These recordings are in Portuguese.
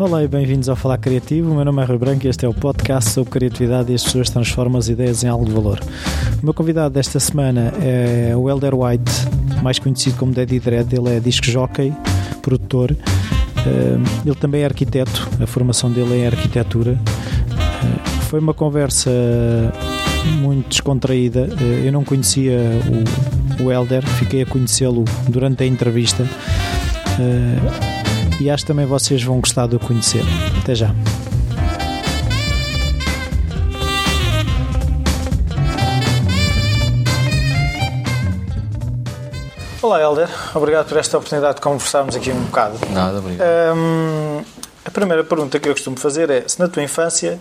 Olá e bem-vindos ao Falar Criativo. O meu nome é Rui Branco e este é o podcast sobre criatividade e as pessoas transformam as ideias em algo de valor. O meu convidado desta semana é o Elder White, mais conhecido como Daddy Dread. Ele é disco jockey, produtor. Eh, ele também é arquiteto, a formação dele é arquitetura. Eh, foi uma conversa muito descontraída. Eh, eu não conhecia o, o Elder, fiquei a conhecê-lo durante a entrevista e acho que também vocês vão gostar de o conhecer. Até já. Olá, Helder. Obrigado por esta oportunidade de conversarmos aqui um bocado. Nada, obrigado. Um, a primeira pergunta que eu costumo fazer é se na tua infância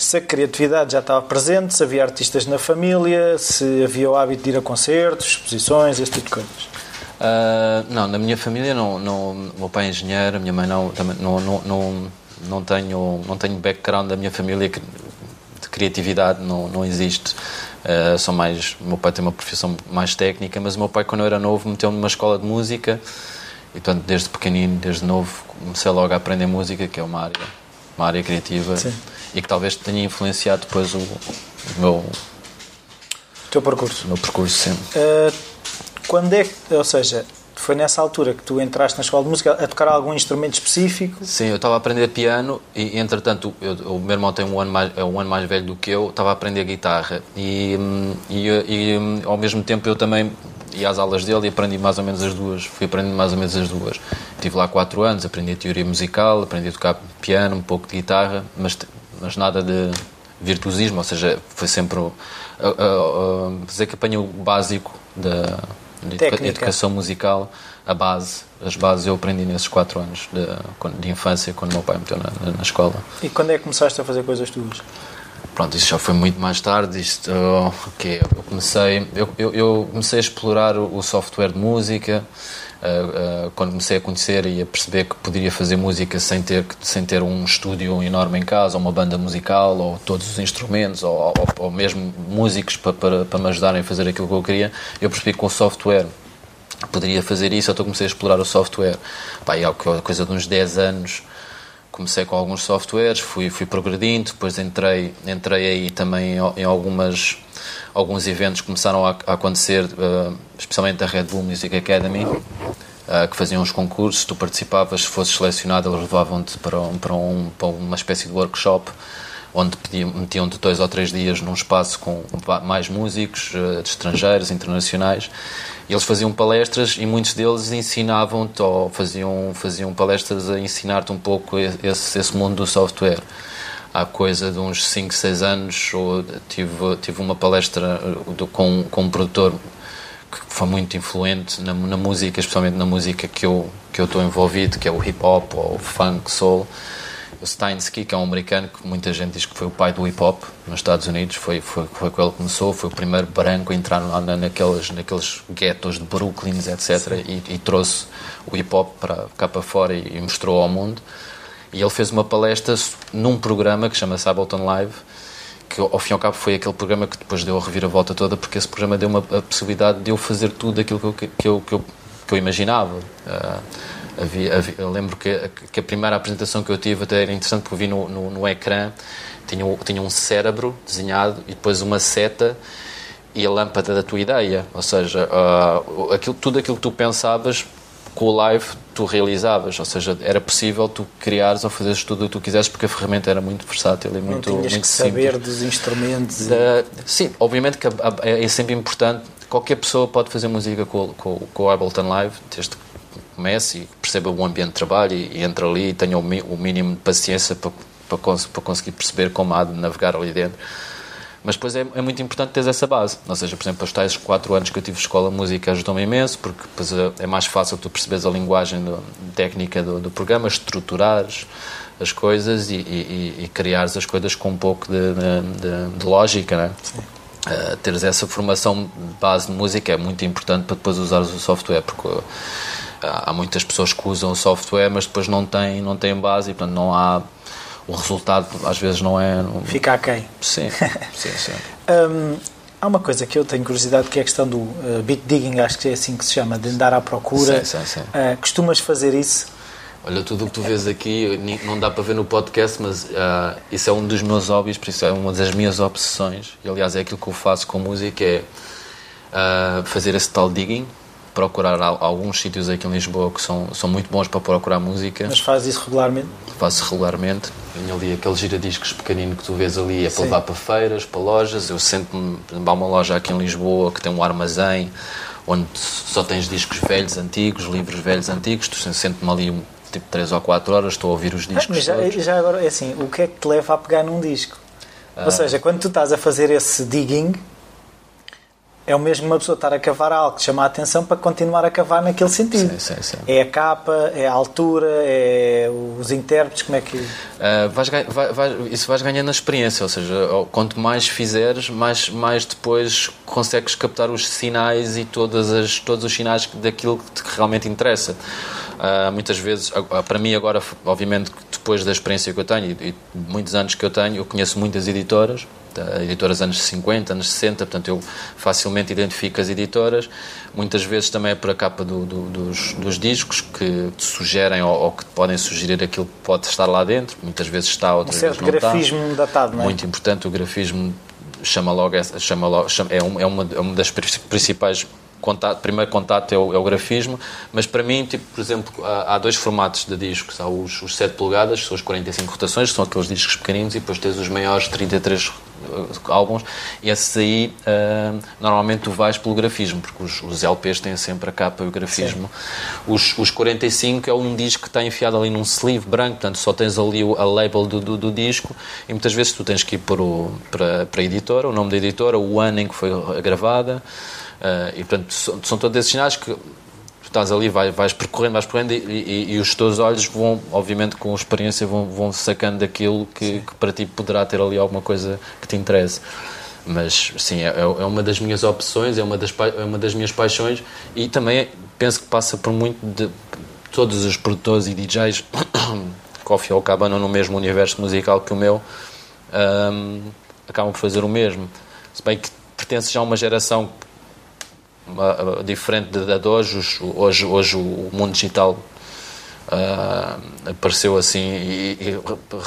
se a criatividade já estava presente, se havia artistas na família, se havia o hábito de ir a concertos, exposições, esse tipo de coisas. Uh, não, na minha família não, não, o meu pai é engenheiro, a minha mãe não, também não, não, não, não tenho, não tenho background da minha família de criatividade, não, não existe. Uh, são mais, o meu pai tem uma profissão mais técnica, mas o meu pai quando eu era novo meteu-me numa escola de música e portanto desde pequenino, desde novo comecei logo a aprender música, que é uma área, uma área criativa Sim. e que talvez tenha influenciado depois o, o meu o teu percurso. O meu percurso sempre. Uh quando é que, ou seja, foi nessa altura que tu entraste na escola de música a tocar algum instrumento específico? Sim, eu estava a aprender piano e, entretanto, eu, o meu irmão tem um ano mais, é um ano mais velho do que eu, estava a aprender guitarra e, e, e ao mesmo tempo eu também ia às aulas dele e aprendi mais ou menos as duas, fui aprendendo mais ou menos as duas. Estive lá quatro anos, aprendi teoria musical, aprendi a tocar piano, um pouco de guitarra, mas, mas nada de virtuosismo, ou seja, foi sempre uh, uh, uh, dizer que apanhei o básico da Técnica. educação musical, a base, as bases eu aprendi nesses quatro anos de, de infância, quando meu pai me meteu na, na, escola. E quando é que começaste a fazer coisas tuas? Pronto, isso já foi muito mais tarde. Isto, okay, eu comecei, eu, eu, eu comecei a explorar o software de música. Uh, quando comecei a conhecer e a perceber que poderia fazer música sem ter, sem ter um estúdio enorme em casa, ou uma banda musical, ou todos os instrumentos, ou, ou, ou mesmo músicos para, para, para me ajudarem a fazer aquilo que eu queria, eu percebi que com o software poderia fazer isso, então comecei a explorar o software. Pá, e há coisa de uns 10 anos comecei com alguns softwares, fui, fui progredindo, depois entrei, entrei aí também em algumas alguns eventos começaram a, a acontecer, uh, especialmente a Red Bull Music Academy, uh, que faziam os concursos, tu participavas, se fosses selecionado, eles levavam-te para, um, para, um, para uma espécie de workshop onde metiam-te dois ou três dias num espaço com mais músicos uh, estrangeiros, internacionais, eles faziam palestras e muitos deles ensinavam-te ou faziam, faziam palestras a ensinar-te um pouco esse, esse mundo do software há coisa de uns 5, 6 anos tive, tive uma palestra uh, com, com um produtor que foi muito influente na, na música, especialmente na música que eu que eu estou envolvido, que é o hip hop ou o funk, soul. O Steinsky, que é um americano que muita gente diz que foi o pai do hip hop nos Estados Unidos, foi foi foi com ele que começou, foi o primeiro branco a entrar lá naqueles naqueles guetos de Brooklyn, etc. E, e, trouxe o hip hop para cá para fora e, e mostrou ao mundo. E ele fez uma palestra num programa que chama-se Live, que ao fim e ao cabo foi aquele programa que depois deu a reviravolta toda, porque esse programa deu uma a possibilidade de eu fazer tudo aquilo que eu, que eu, que eu, que eu imaginava. Uh, havia, havia, eu lembro que, que, a primeira apresentação que eu tive até era interessante porque eu vi no, no, no ecrã, tinha, tinha um cérebro desenhado e depois uma seta e a lâmpada da tua ideia. Ou seja, uh, aquilo, tudo aquilo que tu pensavas com o live tu realizavas, ou seja, era possível tu criares ou fazeres tudo o que tu quisesse porque a ferramenta era muito versátil e muito, Não muito que simples. saber dos instrumentos. Da, sim, obviamente que é sempre importante, qualquer pessoa pode fazer música com, com, com o Ableton Live, desde que comece e perceba o ambiente de trabalho e, e entre ali e tenha o, o mínimo de paciência para, para, para conseguir perceber como há de navegar ali dentro mas depois é, é, muito importante ter essa base. Ou seja, por exemplo, os tais 4 anos que eu tive de escola de música ajudou-me imenso, porque depois é, é mais fácil tu perceberes a linguagem do, técnica do, do, programa, estruturares as coisas e, e, e, criares as coisas com um pouco de, de, de lógica, né? Uh, teres essa formação de base de música é muito importante para depois usares o software, porque uh, há muitas pessoas que usam o software, mas depois não têm, não têm base e, portanto, não há o resultado às vezes não é. Não... Fica aquém. Sim, sim, sim. um, há uma coisa que eu tenho curiosidade que é a questão do uh, beat digging, acho que é assim que se chama, de andar à procura. Sim, sim, sim. Uh, costumas fazer isso? Olha, tudo o que tu vês aqui não dá para ver no podcast, mas uh, isso é um dos meus hobbies, por isso é uma das minhas obsessões. E aliás, é aquilo que eu faço com música: é uh, fazer esse tal digging, procurar alguns sítios aqui em Lisboa que são, são muito bons para procurar música. Mas faz isso regularmente? Faço regularmente. Tenho ali aquele giradiscos pequenino que tu vês ali, é para Sim. levar para feiras, para lojas. Eu sento-me, há uma loja aqui em Lisboa que tem um armazém onde só tens discos velhos, antigos, livros velhos, antigos. Tu sento-me ali tipo 3 ou 4 horas, estou a ouvir os discos. mas já, já, agora, é assim, o que é que te leva a pegar num disco? Ah. Ou seja, quando tu estás a fazer esse digging, é o mesmo uma pessoa estar a cavar algo que chama a atenção para continuar a cavar naquele sentido. Sim, sim, sim. É a capa, é a altura, é os intérpretes, como é que. Uh, vais, vai, vai, isso vais ganhando experiência, ou seja, quanto mais fizeres, mais, mais depois consegues captar os sinais e todas as, todos os sinais daquilo que te realmente interessa. Uh, muitas vezes, para mim agora, obviamente, depois da experiência que eu tenho e, e muitos anos que eu tenho, eu conheço muitas editoras, editoras anos 50, anos 60, portanto eu facilmente identifico as editoras. Muitas vezes também é por a capa do, do, dos, dos, discos que te sugerem ou, ou, que te podem sugerir aquilo que pode estar lá dentro. Muitas vezes está, outras um vezes não grafismo está. datado, não é? Muito importante o grafismo chama logo, chama logo chama, é, um, é, uma, é uma das principais contato, primeiro contato é o, é o, grafismo, mas para mim, tipo, por exemplo, há, há dois formatos de discos. Há os, os 7 polegadas, que são os 45 rotações, que são aqueles discos pequeninos, e depois tens os maiores 33 uh, álbuns, e esses aí, uh, normalmente tu vais pelo grafismo, porque os, os, LPs têm sempre a capa e o grafismo. Os, os 45 é um disco que está enfiado ali num sleeve branco, portanto só tens ali a label do, do, do disco, e muitas vezes tu tens que ir para, o, para, para a editora, o nome da editora, o ano em que foi gravada, e portanto são, são, todos esses sinais que estás ali, vais, vais percorrendo, vais percorrendo e, e, e, os teus olhos vão, obviamente com experiência, vão, vão sacando daquilo que, que, para ti poderá ter ali alguma coisa que te interesse. Mas sim, é, é uma das minhas opções, é uma das, é uma das minhas paixões e também penso que passa por muito de todos os produtores e DJs que ao fim ao cabo no mesmo universo musical que o meu um, acabam por fazer o mesmo. Se bem que pertence já a uma geração uh, diferente da de, hoje. Hoje, hoje o mundo digital uh, apareceu assim e, e,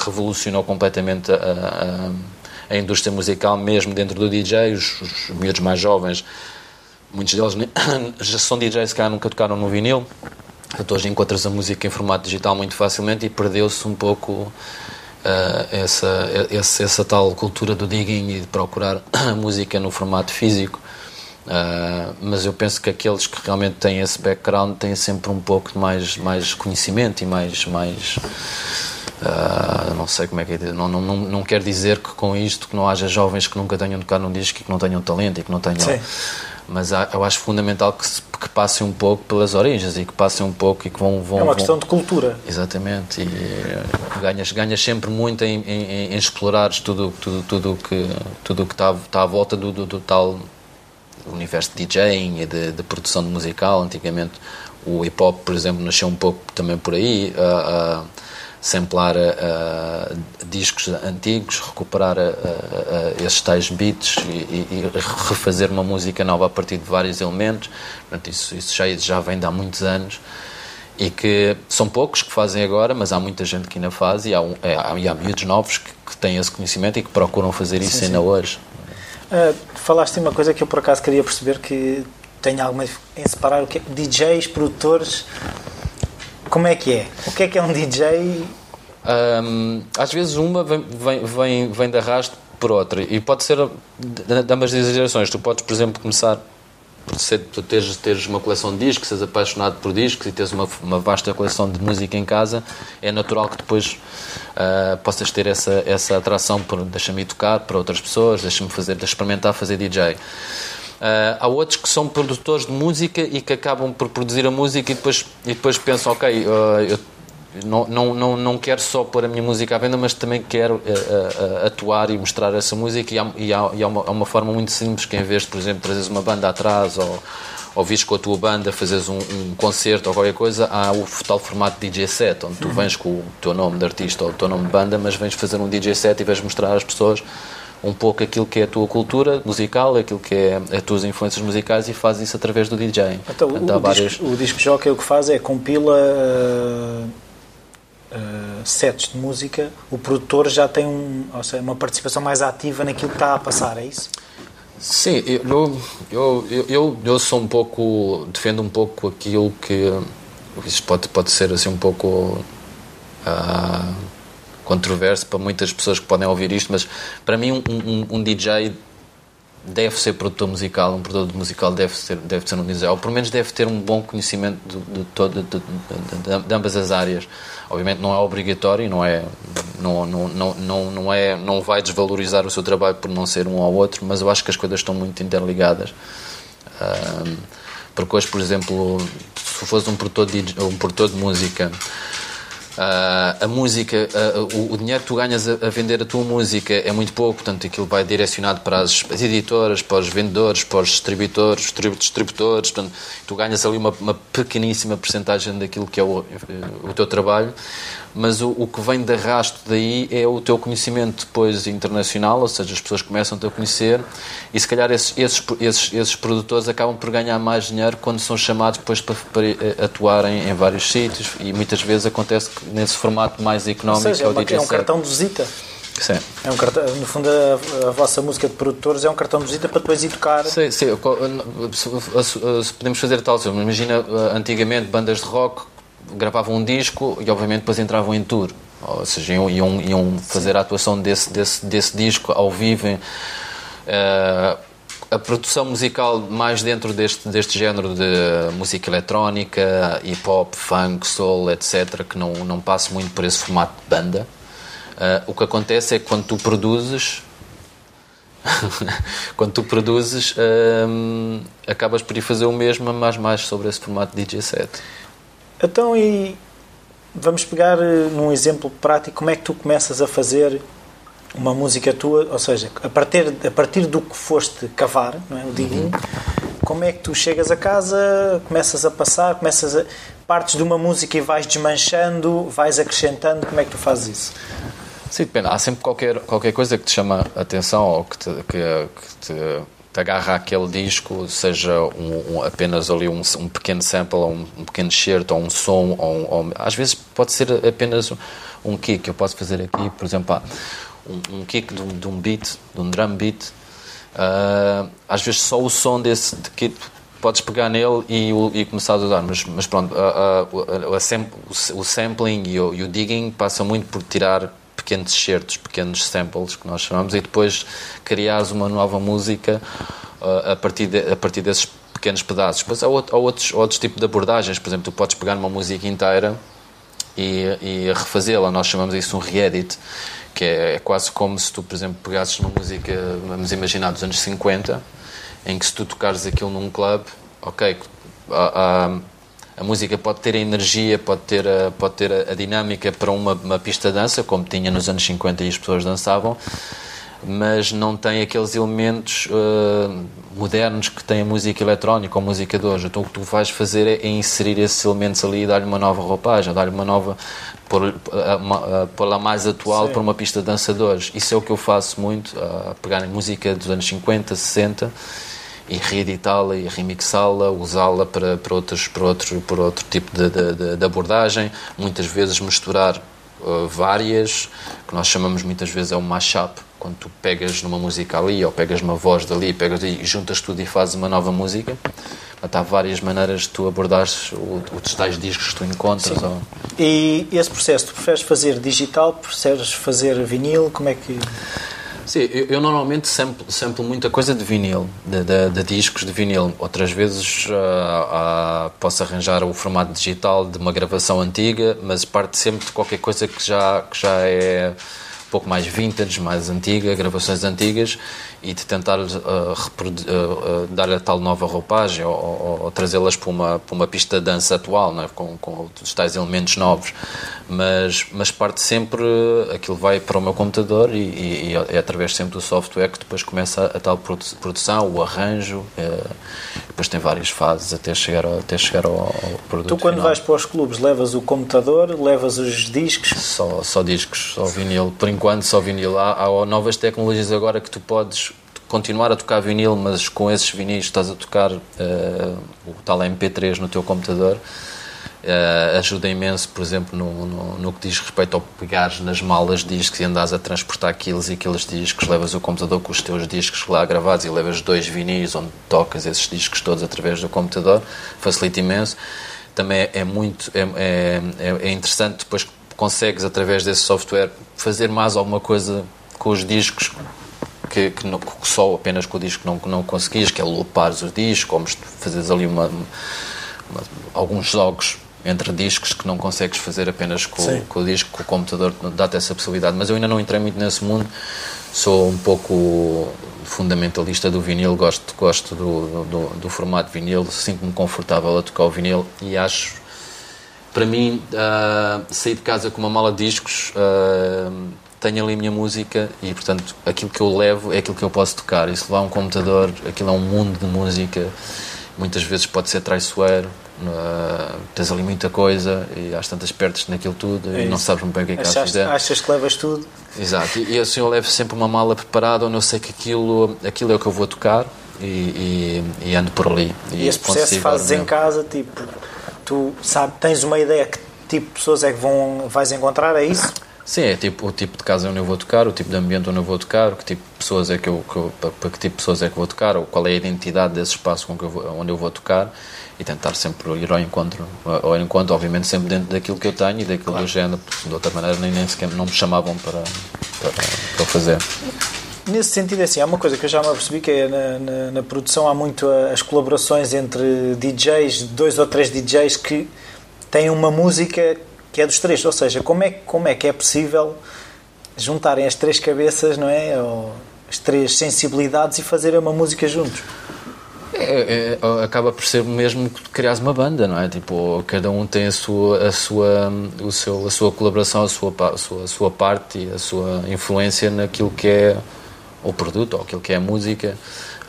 revolucionou completamente a, a, a, indústria musical, mesmo dentro do DJ. Os, os miúdos mais jovens, muitos deles já são DJs que nunca tocaram no vinil. Então, hoje encontras a música em formato digital muito facilmente e perdeu-se um pouco uh, essa, essa, essa tal cultura do digging e de procurar a música no formato físico. Uh, mas eu penso que aqueles que realmente têm esse background têm sempre um pouco mais, mais conhecimento e mais. mais uh, não sei como é que é. Não, não, não, não quero dizer que com isto que não haja jovens que nunca tenham tocado num disco e que não tenham talento e que não tenham. Sim. Mas há, eu acho fundamental que, se, que passem um pouco pelas origens e que passem um pouco e que vão. vão é uma vão... questão de cultura. Exatamente. E eh, ganhas, ganhas sempre muito em, em, em explorares tudo tudo tudo que tudo que está, está à volta do, do, do tal o universo de DJing e de, de, produção de musical. Antigamente o hip hop, por exemplo, nasceu um pouco também por aí, a, a samplar a, discos antigos, recuperar esses tais beats e, e, e, refazer uma música nova a partir de vários elementos. Portanto, isso, isso já, já vem de há muitos anos e que são poucos que fazem agora, mas há muita gente que ainda faz e há, é, há, e há miúdos novos que, que, têm esse conhecimento e que procuram fazer isso sim, ainda sim. hoje. Uh, falaste uma coisa que eu por acaso queria perceber que tenho alguma em separar o que é DJs, produtores. Como é que é? O que é que é um DJ? Um, às vezes uma vem, vem, vem, vem de arrasto por outra e pode ser de ambas as gerações. Tu podes, por exemplo, começar por ser, tu teres, teres uma coleção de discos, seres apaixonado por discos e teres uma, uma vasta coleção de música em casa, é natural que depois uh, possas ter essa, essa atração por deixa-me tocar para outras pessoas, deixa-me fazer, deixa experimentar fazer DJ. Uh, ah, há outros que são produtores de música e que acabam por produzir a música e depois, e depois pensam, ok, uh, eu não, não, não, não quero só pôr a minha música à venda, mas também quero uh, uh, atuar e mostrar essa música. E há, e há, e há, uma, há, uma, forma muito simples que, em vez de, por exemplo, trazeres uma banda atrás ou, ou vires com a tua banda, fazeres um, um, concerto ou qualquer coisa, há o tal formato DJ set, onde tu vens com o teu nome de artista ou o teu nome de banda, mas vens fazer um DJ set e vais mostrar às pessoas um pouco aquilo que é a tua cultura musical, aquilo que é as tuas influências musicais e fazes isso através do DJ. Então, Portanto, o, várias... disco, o disco jockey o que faz é compila. Uh uh, sets de música, o produtor já tem um, ou seja, uma participação mais ativa naquilo que está a passar, é isso? Sim, eu, eu, eu, eu, eu sou um pouco, defendo um pouco aquilo que, isso pode, pode ser assim um pouco uh, controverso para muitas pessoas que podem ouvir isto, mas para mim um, um, um DJ deve ser produtor musical, um produtor musical deve ser, deve ser um DJ, ou pelo menos deve ter um bom conhecimento de, de, todo, de, de, de ambas as áreas. Obviamente não é obrigatório, não é, não, não, não, não, não, é, não vai desvalorizar o seu trabalho por não ser um ou outro, mas eu acho que as coisas estão muito interligadas. Um, porque hoje, por exemplo, se fosse um produtor de, um produtor de música Uh, a música, uh, o, o, dinheiro que tu ganhas a, a, vender a tua música é muito pouco, portanto aquilo vai direcionado para as, as editoras, para os vendedores, para os distributores, distributores, portanto tu ganhas ali uma, uma pequeníssima porcentagem daquilo que é o, o teu trabalho mas o, o, que vem de arrasto daí é o teu conhecimento depois internacional, ou seja, as pessoas começam-te a conhecer e se calhar esses, esses, esses, esses, produtores acabam por ganhar mais dinheiro quando são chamados depois para, para eh, atuar em, vários sítios e muitas vezes acontece que nesse formato mais económico ou seja, é, uma, é um cartão de visita. Sim. É um cartão, no fundo, a, a, vossa música de produtores é um cartão de visita para depois ir tocar. Sim, sim. Se, podemos fazer tal, imagina eh, antigamente bandas de rock gravavam um disco e obviamente depois entravam em tour ou seja, iam, iam, iam fazer a atuação desse, desse, desse disco ao vivo uh, a produção musical mais dentro deste, deste género de música eletrónica, hip hop, funk, soul, etc., que não, não passa muito por esse formato de banda. Uh, o que acontece é que quando tu produzes, quando tu produzes, um, acabas por ir fazer o mesmo, mas mais sobre esse formato DJ set. Então, e vamos pegar eh, num exemplo prático como é que tu começas a fazer uma música tua, ou seja, a partir, a partir do que foste cavar, não é? o digging, uhum. como é que tu chegas a casa, começas a passar, começas a partes de uma música e vais desmanchando, vais acrescentando, como é que tu fazes isso? Sim, depende. Há sempre qualquer, qualquer coisa que te chama a atenção ou que te, que, que te te agarra aquele disco, seja um, um, apenas ali um, um, pequeno sample, ou um, pequeno shirt, ou um som, ou, ou, às vezes pode ser apenas um kick. Eu posso fazer aqui, por exemplo, um, kick de um, de beat, de um drum beat. Uh, às vezes só o som desse de kit podes pegar nele e, e começar a usar, mas, mas pronto, o, sampling e o, e o digging passa muito por tirar pequenos excertos, pequenos samples que nós chamamos, e depois criares uma nova música uh, a, partir de, a partir desses pequenos pedaços. Depois há, outro, há outros, outros tipos de abordagens, por exemplo, tu podes pegar uma música inteira e, e refazê-la, nós chamamos isso um re-edit, que é, é, quase como se tu, por exemplo, pegasses uma música, vamos imaginar, dos anos 50, em que se tu tocares aquilo num clube, ok, a música pode ter a energia, pode ter a, pode ter a, a dinâmica para uma, uma, pista de dança, como tinha nos anos 50 e as pessoas dançavam, mas não tem aqueles elementos uh, modernos que tem a música eletrónica ou a música de hoje. Então o que tu vais fazer é, inserir esses elementos ali e dar-lhe uma nova roupagem, dar-lhe uma nova. pô-la mais atual Sim. para uma pista de dançadores. Isso é o que eu faço muito, uh, pegar música dos anos 50, 60 e reeditá-la e remixá-la, usá-la para, para, outros, para, outro, para outro tipo de, de, de abordagem, muitas vezes misturar uh, várias, que nós chamamos muitas vezes é um mashup, quando tu pegas numa música ali ou pegas uma voz dali pegas e juntas tudo e fazes uma nova música. Há várias maneiras de tu abordares os tais discos que tu encontras. Ou... E esse processo, tu preferes fazer digital, preferes fazer vinil, como é que... Sim, eu, eu normalmente samplo, samplo, muita coisa de vinil, de, de, de, discos de vinil. Outras vezes uh, uh, posso arranjar o formato digital de uma gravação antiga, mas parte sempre de qualquer coisa que já, que já é pouco mais vintage, mais antiga, gravações antigas, e de tentar uh, uh, dar a tal nova roupagem ou, ou, ou trazê-las para uma, para uma pista de dança atual, né? com, com os tais elementos novos. Mas, mas parte sempre, aquilo vai para o meu computador e, e, e é através sempre do software que depois começa a, a tal produção, o arranjo, é, depois tem várias fases até chegar ao, até chegar ao, ao produto. Tu, quando final. vais para os clubes, levas o computador, levas os discos? Só, só discos, só vinil. Por enquanto, só vinil. Há, há novas tecnologias agora que tu podes continuar a tocar vinil, mas com esses vinis estás a tocar uh, o tal MP3 no teu computador Uh, ajuda imenso, por exemplo, no, no, no, que diz respeito ao pegares nas malas discos e andares a transportar aqueles e aqueles discos, levas o computador com os teus discos lá gravados e levas dois vinis onde tocas esses discos todos através do computador, facilita imenso. Também é, é muito é, é, é, interessante depois consegues através desse software fazer mais alguma coisa com os discos que, que, não, que só apenas com o disco não, não conseguias, que é loopares os discos, como fazeres ali uma, uma, alguns jogos entre discos que não consegues fazer apenas com, com o disco, com o computador dá-te essa possibilidade. Mas eu ainda não entrei muito nesse mundo, sou um pouco fundamentalista do vinil, gosto, gosto do, do, do formato vinil, sinto-me confortável a tocar o vinil e acho, para mim, uh, sair de casa com uma mala de discos. Uh, tenho ali a minha música e, portanto, aquilo que eu levo é aquilo que eu posso tocar. E se levar um computador, aquilo é um mundo de música, muitas vezes pode ser traiçoeiro, Uh, tens ali muita coisa e às tantas perdes naquilo tudo é e não sabes muito bem o que é que Achaste, fazer. Achas que levas tudo? Exato, e, e, assim eu levo sempre uma mala preparada onde eu sei que aquilo, aquilo é o que eu vou tocar e, e, e ando por ali. E, esse processo fazes em casa, tipo, tu sabe, tens uma ideia que tipo de pessoas é que vão, vais encontrar, é isso? Sim, é tipo o tipo de casa onde eu vou tocar, o tipo de ambiente onde eu vou tocar, que tipo de pessoas é que eu, que eu para, para, que tipo de pessoas é que vou tocar, ou qual é a identidade desse espaço com que eu vou, onde eu vou tocar e tentar sempre ir ao encontro, ao encontro, obviamente sempre dentro daquilo que eu tenho e daquilo claro. do género, porque de outra maneira nem, nem sequer não me chamavam para, para, para fazer. Nesse sentido, é assim, há uma coisa que eu já me apercebi que é na, na, na, produção há muito as colaborações entre DJs, dois ou três DJs que têm uma música que é dos três, ou seja, como é, como é que é possível juntarem as três cabeças, não é? Ou as três sensibilidades e fazerem uma música juntos? É, é, acaba por ser mesmo criar uma banda, não é? Tipo, cada um tem a sua, a sua, o seu, a sua colaboração, a sua, a sua, a sua parte e a sua influência naquilo que é o produto ou aquilo que é a música.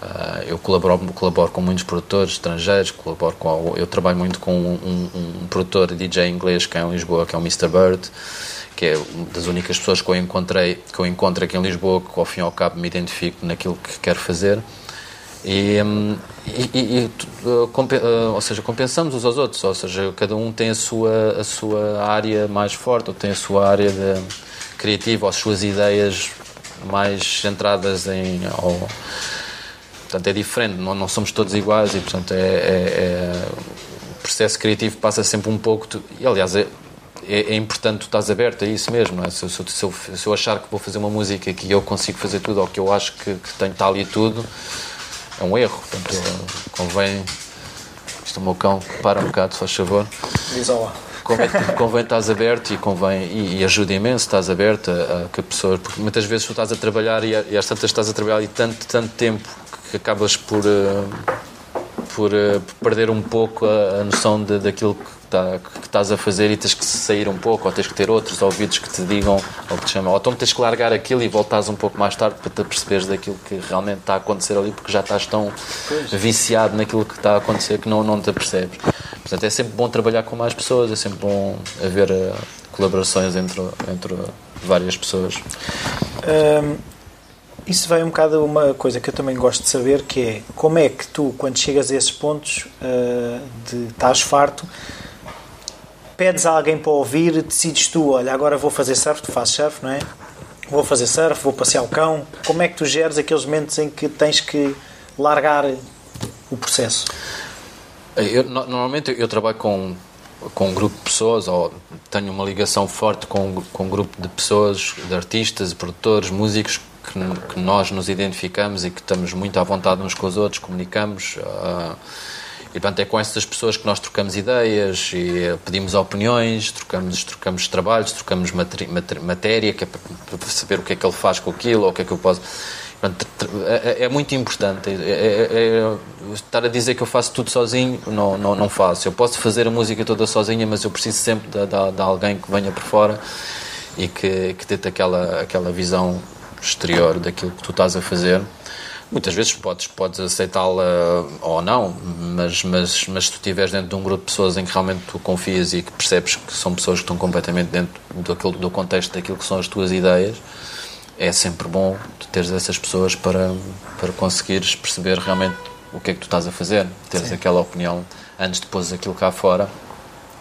Uh, eu colaboro, colaboro com muitos produtores estrangeiros, colaboro com, eu trabalho muito com um, um, um produtor DJ inglês que é em Lisboa, que é o Mr. Bird, que é uma das únicas pessoas que eu encontrei que eu encontro aqui em Lisboa, que ao fim e ao cabo me identifico naquilo que quero fazer. E, hum, e, e, uh, uh, ou seja, compensamos uns aos outros, ou seja, cada um tem a sua, a sua área mais forte, ou tem a sua área de, criativa, ou as suas ideias mais centradas em. Portanto, é diferente, não, não somos todos iguais e, portanto, é, é, é o processo criativo passa sempre um pouco. E, aliás, é, é, é, importante tu estás aberto a isso mesmo, não é? Se, se, se, eu, se, eu, achar que vou fazer uma música que eu consigo fazer tudo ou que eu acho que, que tenho tal e tudo é um erro. Portanto, convém. Isto é o meu cão, para um bocado, se faz favor. Diz olá. Convém, convém estás aberto e convém e, e ajuda imenso estás aberto a, a que a pessoa porque muitas vezes tu estás a trabalhar e, e às tantas estás a trabalhar e tanto tanto tempo que acabas por uh, por, uh, perder um pouco a, a noção de, daquilo tá, que estás a fazer e tens que sair um pouco, ou tens que ter outros ouvidos que te digam, ou que te chamam, ou então tens que largar aquilo e voltares um pouco mais tarde para te perceberes daquilo que realmente está a acontecer ali, porque já estás tão pois. viciado naquilo que está a acontecer que não, não te percebes. Portanto, é sempre bom trabalhar com mais pessoas, é sempre bom haver uh, colaborações entre, entre várias pessoas. Um, isso vai um bocado a uma coisa que eu também gosto de saber, que é como é que tu, quando chegas a esses pontos uh, de estás farto, pedes a alguém para ouvir, decides tu, olha, agora vou fazer surf, tu fazes surf, não é? Vou fazer surf, vou passear o cão. Como é que tu geres aqueles momentos em que tens que largar o processo? Eu, normalmente eu trabalho com, com um grupo de pessoas, ou tenho uma ligação forte com, com um grupo de pessoas, de artistas, produtores, músicos, que, que nós nos identificamos e que estamos muito à vontade uns com os outros, comunicamos. Uh, e, portanto, é com essas pessoas que nós trocamos ideias e eh, pedimos opiniões, trocamos, trocamos trabalhos, trocamos matéria, que é para saber o que é que ele faz com aquilo, ou o que é que eu posso... Portanto, é, é, é muito importante. É, é, é, estar a dizer que eu faço tudo sozinho, não, não, não faço. Eu posso fazer a música toda sozinha, mas eu preciso sempre de, de, de alguém que venha por fora e que, que dê-te aquela, aquela visão exterior daquilo que tu estás a fazer. Muitas vezes podes, podes aceitá-la ou não, mas, mas, mas se tu estiveres dentro de um grupo de pessoas em que realmente tu confias e que percebes que são pessoas que estão completamente dentro daquilo, do contexto daquilo que são as tuas ideias, é sempre bom teres essas pessoas para, para conseguires perceber realmente o que é que tu estás a fazer, teres Sim. aquela opinião antes de pôr aquilo cá fora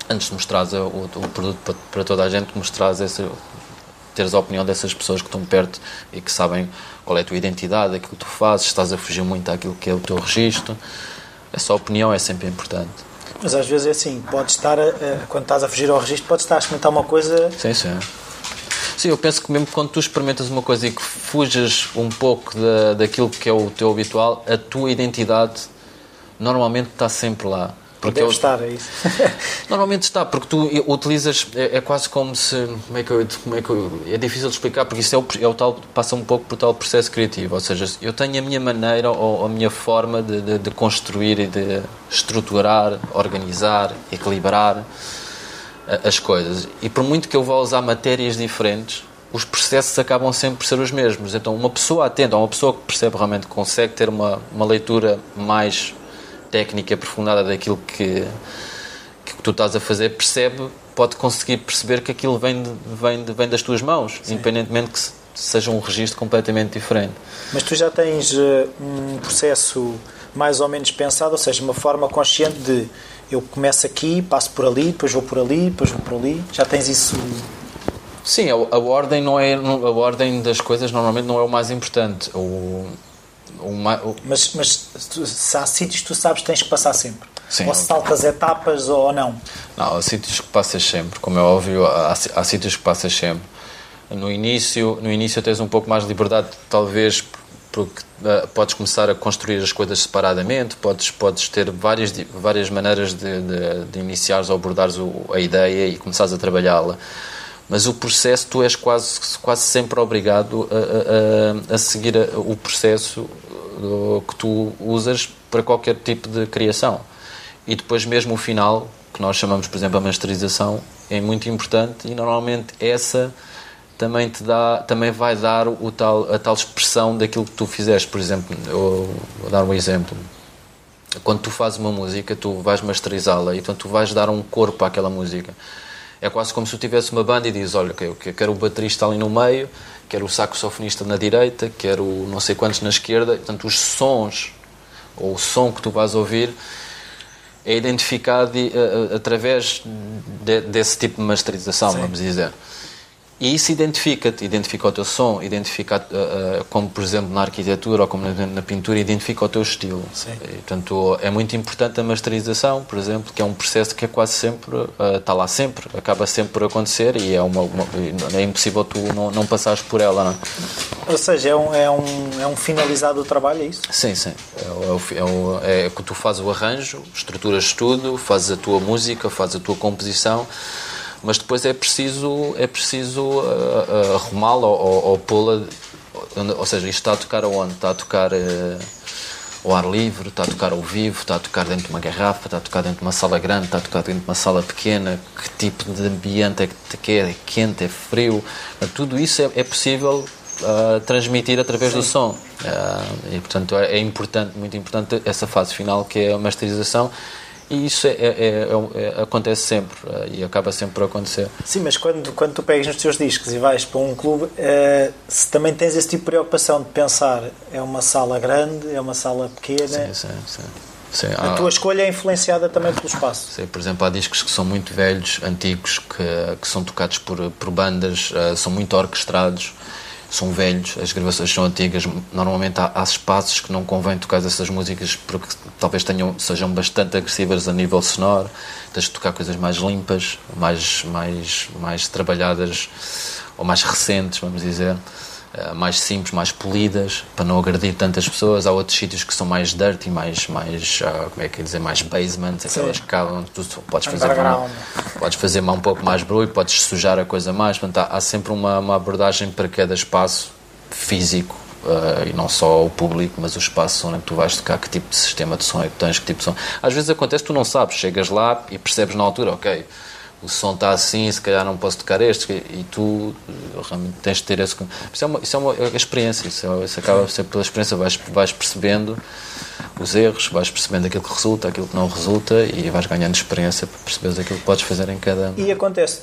antes de mostrar o, o, produto para, para, toda a gente, mostrar essa, teres a opinião dessas pessoas que estão perto e que sabem qual é a tua identidade, aquilo que tu fazes, estás a fugir muito àquilo que é o teu registro. Essa opinião é sempre importante. Mas às vezes é assim, podes estar, a, quando estás a fugir ao registro, podes estar a experimentar uma coisa. Sim, sim. Sim, eu penso que mesmo quando tu experimentas uma coisa e que fujas um pouco da, daquilo que é o teu habitual, a tua identidade normalmente está sempre lá. Porque Deve eu, estar, é isso. normalmente está, porque tu utilizas, é, é, quase como se, como é que eu, como é que eu, é difícil de explicar, porque isso é o, é o tal, passa um pouco por tal processo criativo, ou seja, eu tenho a minha maneira ou a minha forma de, de, de construir e de estruturar, organizar, equilibrar as coisas. E por muito que eu vá usar matérias diferentes, os processos acabam sempre por ser os mesmos. Então, uma pessoa atenta, uma pessoa que percebe realmente, consegue ter uma, uma leitura mais técnica, aprofundada daquilo que, que tu estás a fazer, percebe, pode conseguir perceber que aquilo vem, de, vem, de, vem das tuas mãos, Sim. independentemente que seja um registro completamente diferente. Mas tu já tens uh, um processo mais ou menos pensado, ou seja, uma forma consciente de eu começo aqui, passo por ali, depois vou por ali, depois vou por ali. Já tens isso? Sim, a, a ordem não é a ordem das coisas normalmente não é o mais importante. O, o... Mas, mas se há sítios que tu sabes que tens que passar sempre. Sim, ou saltas etapas ou não? Não, há sítios que passas sempre, como é óbvio, há, há sítios que passas sempre. No início, no início tens um pouco mais de liberdade, talvez porque uh, podes começar a construir as coisas separadamente, podes, podes ter várias, várias maneiras de, de, de iniciares ou abordares o, a ideia e começares a trabalhá-la. Mas o processo, tu és quase, quase sempre obrigado a, a, a seguir a, o processo que tu usas para qualquer tipo de criação. E depois, mesmo o final, que nós chamamos, por exemplo, a masterização, é muito importante e normalmente essa também te dá, também vai dar o tal, a tal expressão daquilo que tu fizeste. Por exemplo, eu vou dar um exemplo. Quando tu fazes uma música, tu vais masterizá-la e então tu vais dar um corpo àquela música. É quase como se tu tivesse uma banda e dizes, olha, eu quero o baterista ali no meio, quero o saxofonista na direita, quero não sei quantos na esquerda. Portanto, os sons, ou o som que tu vais ouvir, é identificado uh, através de, desse tipo de masterização, Sim. vamos dizer. E isso identifica-te, identifica o teu som, identifica, uh, uh, como por exemplo na arquitetura ou como na, na pintura, identifica o teu estilo. Sim. E, portanto, é muito importante a masterização, por exemplo, que é um processo que é quase sempre, uh, está lá sempre, acaba sempre por acontecer e é, uma, uma é impossível tu não, não passares por ela. Não é? Ou seja, é um, é, um, é um finalizado do trabalho, é isso? Sim, sim. É, é, é, é que tu fazes o arranjo, estruturas tudo, fazes a tua música, fazes a tua composição mas depois é preciso, é preciso uh, uh, arrumá-la ou, ou pô-la. Ou seja, isto está a tocar aonde? Está a tocar uh, ao ar livre, está a tocar ao vivo, está a tocar dentro de uma garrafa, está a tocar dentro de uma sala grande, está a tocar dentro de uma sala pequena, que tipo de ambiente é que quer? É quente, é frio? Tudo isso é, é possível uh, transmitir através Sim. do som. Uh, e, portanto, é, é, importante, muito importante essa fase final que é a masterização e isso é, é, é, é, acontece sempre eh, e acaba sempre por acontecer. Sim, mas quando, quando tu pegas nos teus discos e vais para um clube, é, se também tens esse tipo de preocupação de pensar é uma sala grande, é uma sala pequena. Sim, sim, sim. Sim, a tua escolha é influenciada também pelo espaço. Sim, por exemplo, há discos que são muito velhos, antigos, que, que são tocados por, por bandas, uh, são muito orquestrados são velhos, as gravações são antigas, normalmente há, há espaços que não convém tocar essas músicas porque talvez tenham, sejam bastante agressivas a nível sonoro, tens de tocar coisas mais limpas, mais, mais, mais trabalhadas ou mais recentes, vamos dizer. Eh, mais simples, mais polidas, para não agredir tantas pessoas. Há outros sítios que são mais dirty, mais, mais uh, como é que é dizer, mais basement, aquelas que acabam, tu podes fazer, uma, podes fazer um pouco mais barulho, podes sujar a coisa mais. Portanto, há, há sempre uma, uma, abordagem para cada espaço físico. Uh, e não só o público, mas o espaço onde tu vais tocar, que tipo de sistema de som é que tens, que tipo de som. Às vezes acontece, tu não sabes, chegas lá e percebes na altura, ok, o som está assim, se calhar não posso tocar este, e tu realmente tens de ter esse. Isso é uma, isso é uma experiência, isso, é, isso acaba sempre pela experiência, vais, vais percebendo os erros, vais percebendo aquilo que resulta, aquilo que não resulta e vais ganhando experiência para perceberes aquilo que podes fazer em cada. E acontece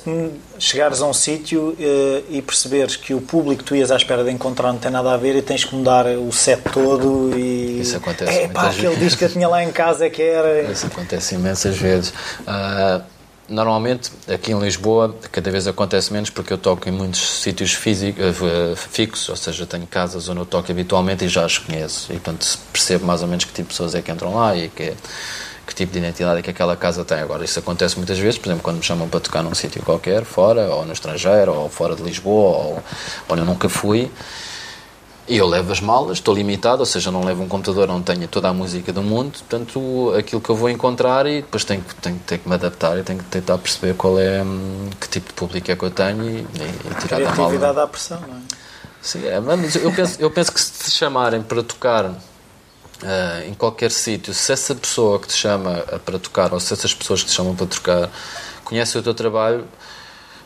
chegares a um sítio eh, e perceberes que o público que tu ias à espera de encontrar não tem nada a ver e tens que mudar o set todo e. Isso acontece. É pá, aquele disco que eu tinha lá em casa é que era. Isso acontece imensas vezes. Uh, normalmente aqui em Lisboa cada vez acontece menos porque eu toco em muitos sítios físicos, uh, fixos, ou seja, tenho casas onde eu toco habitualmente e já as conheço. E portanto percebo mais ou menos que tipo de pessoas é que entram lá e que, que tipo de identidade é que aquela casa tem. Agora, isso acontece muitas vezes, por exemplo, quando me chamam para tocar num sítio qualquer, fora, ou no estrangeiro, ou fora de Lisboa, ou onde eu nunca fui. Eu levo as malas, estou limitado, ou seja, não levo um computador onde tenha toda a música do mundo, portanto, aquilo que eu vou encontrar e depois tenho, tenho, tenho que me adaptar e tenho que tentar perceber qual é, hum, que tipo de público é que eu tenho e, e tirar da mala. Criatividade à pressão, não é? Sim, é, mas eu penso, eu penso que se te chamarem para tocar uh, em qualquer sítio, se essa pessoa que te chama para tocar ou se essas pessoas que te chamam para tocar conhecem o teu trabalho,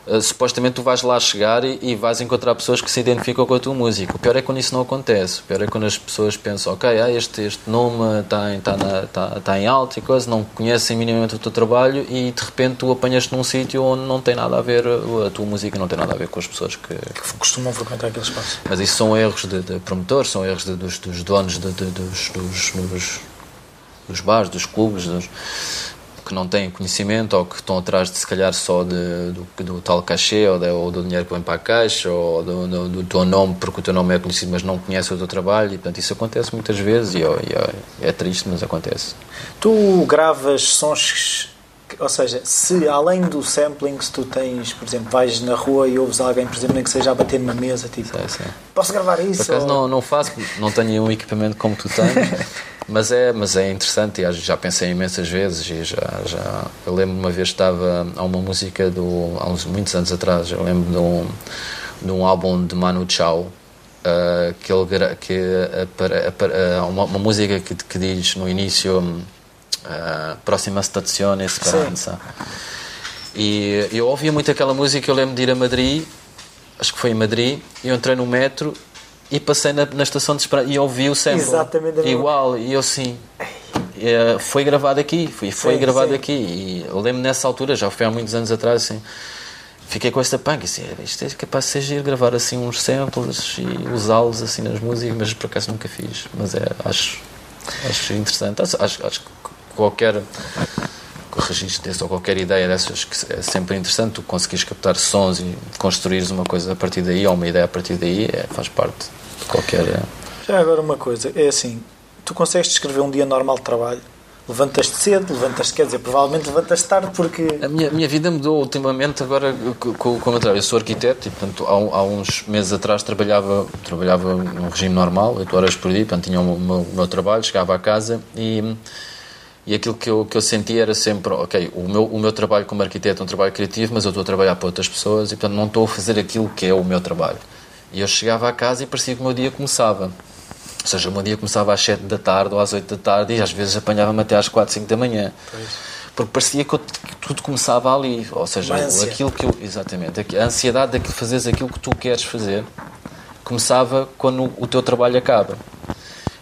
Uh, supostamente tu vais lá chegar e, e, vais encontrar pessoas que se identificam com a tua música. O pior é quando isso não acontece. O pior é quando as pessoas pensam, ok, ah, este, este nome está em, tá tá, tá em alto e coisa, não conhecem minimamente o teu trabalho e de repente tu apanhas-te num sítio onde não tem nada a ver, a tua música não tem nada a ver com as pessoas que, que costumam frequentar aquele espaço. Mas isso são erros de, de promotores, são erros de, dos, dos, donos de, dos, dos, dos, dos bares, dos clubes. Dos, que não têm conhecimento ou que estão atrás de se calhar só de, do, do tal cachê ou, de, ou, do dinheiro que vem para a caixa ou do, do, do, teu nome porque o teu nome é conhecido mas não conhece o teu trabalho e portanto isso acontece muitas vezes e, e é, é triste mas acontece. Tu gravas sons ou seja, se além do sampling, se tu tens, por exemplo, vais na rua e ouves alguém, por exemplo, nem que seja a bater numa mesa, tipo, sei, sei. posso gravar isso? Por acaso ou... não, não faço, não tenho um equipamento como tu tens, mas é, mas é interessante e já pensei imensas vezes e já, já eu lembro uma vez estava a uma música do, há uns muitos anos atrás, eu lembro de um, de um álbum de Manu Chao Uh, que ele que uh, uma, uma, música que, que diz no início uh, Próxima Stazione Esperança. E eu ouvia muito aquela música, eu lembro de ir a Madrid, acho que foi em Madrid, e eu entrei no metro e passei na, na estação de Esperança e ouvi o sample. Exatamente. Igual, e eu assim... Uh, foi gravado aqui, foi, foi sim, gravado sim. aqui e eu lembro nessa altura, já foi há muitos anos atrás, assim, fiquei com esta punk, assim, isto é capaz de ser gravar assim uns samples e usá-los assim nas músicas, mas por acaso nunca fiz, mas é, acho, acho interessante, acho, acho, acho qualquer registro desse ou qualquer ideia dessas que é sempre interessante tu conseguires captar sons e construires uma coisa a partir daí ou uma ideia a partir daí é, faz parte de qualquer é. já agora uma coisa é assim tu consegues descrever um dia normal de trabalho levantas-te cedo, levantas-te, quer dizer, provavelmente levantas-te tarde porque... A minha, minha vida mudou ultimamente agora com, com, com o meu trabalho. Eu sou arquiteto e, portanto, há, há, uns meses atrás trabalhava, trabalhava num regime normal, 8 horas por dia, portanto, tinha o meu, o meu trabalho, chegava a casa e e aquilo que eu, que eu sentia era sempre, ok, o meu, o meu trabalho como arquiteto é um trabalho criativo, mas eu estou a trabalhar para outras pessoas e, portanto, não estou a fazer aquilo que é o meu trabalho. E eu chegava a casa e parecia que o meu dia começava. Ou seja, o meu dia começava às 7 da tarde ou às 8 da tarde e às vezes apanhava-me até às 4, 5 da manhã. Pois. Porque parecia que, eu, que, tudo começava ali. Ou seja, aquilo que eu. Exatamente. A ansiedade de fazeres aquilo que tu queres fazer começava quando o teu trabalho acaba.